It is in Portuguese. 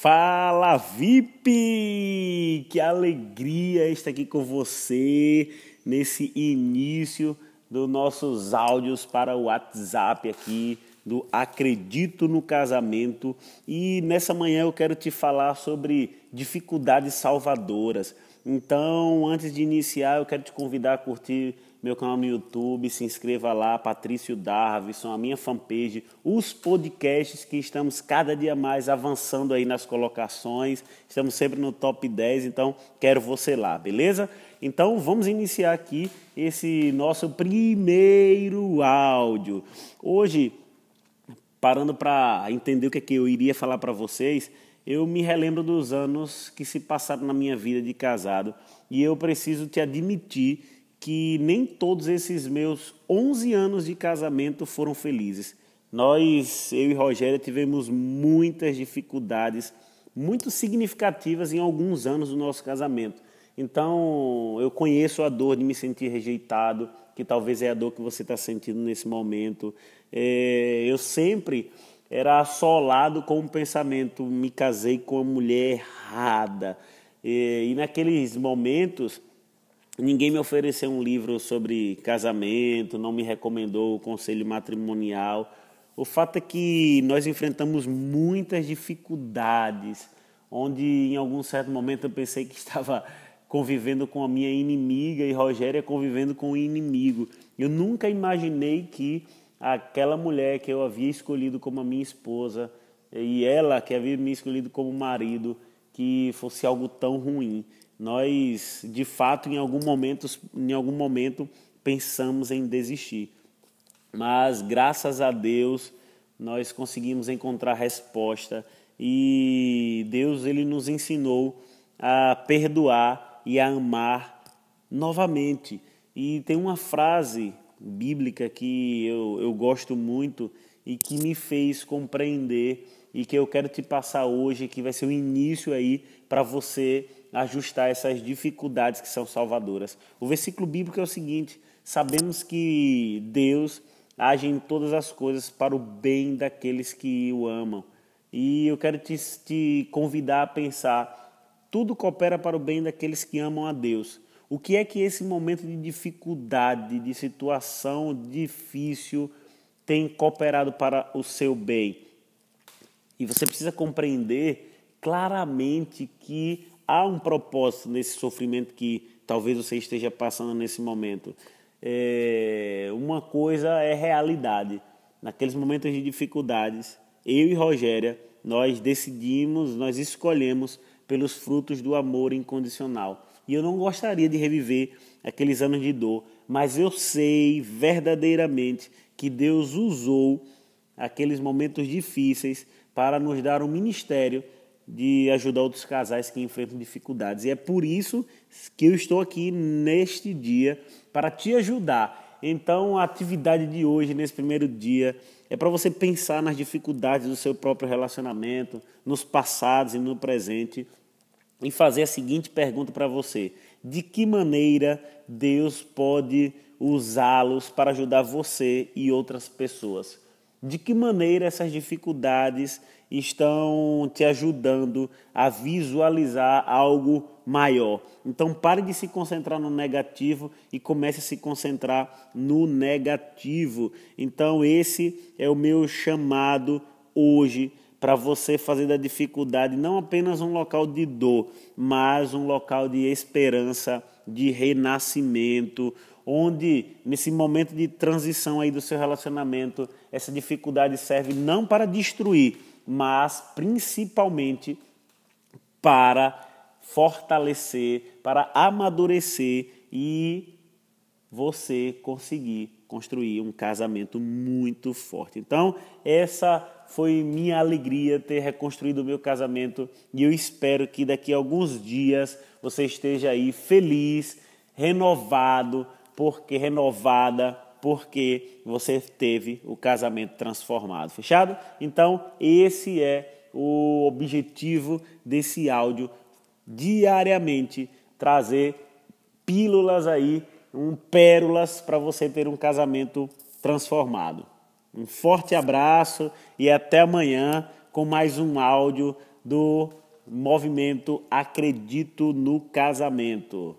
Fala VIP! Que alegria estar aqui com você nesse início dos nossos áudios para o WhatsApp aqui do Acredito no Casamento. E nessa manhã eu quero te falar sobre dificuldades salvadoras. Então, antes de iniciar, eu quero te convidar a curtir meu canal no YouTube, se inscreva lá, Patrício Darvison, a minha fanpage, os podcasts que estamos cada dia mais avançando aí nas colocações, estamos sempre no top 10, então quero você lá, beleza? Então vamos iniciar aqui esse nosso primeiro áudio. Hoje, parando para entender o que, é que eu iria falar para vocês, eu me relembro dos anos que se passaram na minha vida de casado e eu preciso te admitir que nem todos esses meus 11 anos de casamento foram felizes. Nós, eu e Rogério, tivemos muitas dificuldades muito significativas em alguns anos do nosso casamento. Então, eu conheço a dor de me sentir rejeitado, que talvez é a dor que você está sentindo nesse momento. É, eu sempre era assolado com o pensamento: me casei com uma mulher errada. É, e naqueles momentos Ninguém me ofereceu um livro sobre casamento, não me recomendou o conselho matrimonial. O fato é que nós enfrentamos muitas dificuldades, onde em algum certo momento eu pensei que estava convivendo com a minha inimiga e Rogéria convivendo com o inimigo. Eu nunca imaginei que aquela mulher que eu havia escolhido como a minha esposa e ela que havia me escolhido como marido, que fosse algo tão ruim nós de fato em algum momento, em algum momento pensamos em desistir. Mas graças a Deus nós conseguimos encontrar resposta e Deus ele nos ensinou a perdoar e a amar novamente. E tem uma frase bíblica que eu, eu gosto muito e que me fez compreender e que eu quero te passar hoje, que vai ser o início aí para você ajustar essas dificuldades que são salvadoras. O versículo bíblico é o seguinte: sabemos que Deus age em todas as coisas para o bem daqueles que o amam. E eu quero te, te convidar a pensar: tudo coopera para o bem daqueles que amam a Deus. O que é que esse momento de dificuldade, de situação difícil, tem cooperado para o seu bem? E você precisa compreender claramente que há um propósito nesse sofrimento que talvez você esteja passando nesse momento. É, uma coisa é realidade. Naqueles momentos de dificuldades, eu e Rogéria, nós decidimos, nós escolhemos pelos frutos do amor incondicional. E eu não gostaria de reviver aqueles anos de dor, mas eu sei verdadeiramente que Deus usou aqueles momentos difíceis para nos dar um ministério de ajudar outros casais que enfrentam dificuldades. E é por isso que eu estou aqui neste dia para te ajudar. Então, a atividade de hoje, nesse primeiro dia, é para você pensar nas dificuldades do seu próprio relacionamento, nos passados e no presente, e fazer a seguinte pergunta para você: de que maneira Deus pode usá-los para ajudar você e outras pessoas? De que maneira essas dificuldades estão te ajudando a visualizar algo maior? Então pare de se concentrar no negativo e comece a se concentrar no negativo. Então esse é o meu chamado hoje para você fazer da dificuldade não apenas um local de dor, mas um local de esperança, de renascimento, onde nesse momento de transição aí do seu relacionamento, essa dificuldade serve não para destruir, mas principalmente para fortalecer, para amadurecer e você conseguir construir um casamento muito forte. Então, essa foi minha alegria ter reconstruído o meu casamento e eu espero que daqui a alguns dias você esteja aí feliz, renovado, porque renovada, porque você teve o casamento transformado. Fechado? Então, esse é o objetivo desse áudio diariamente trazer pílulas aí, um pérolas para você ter um casamento transformado. Um forte abraço e até amanhã com mais um áudio do movimento Acredito no Casamento.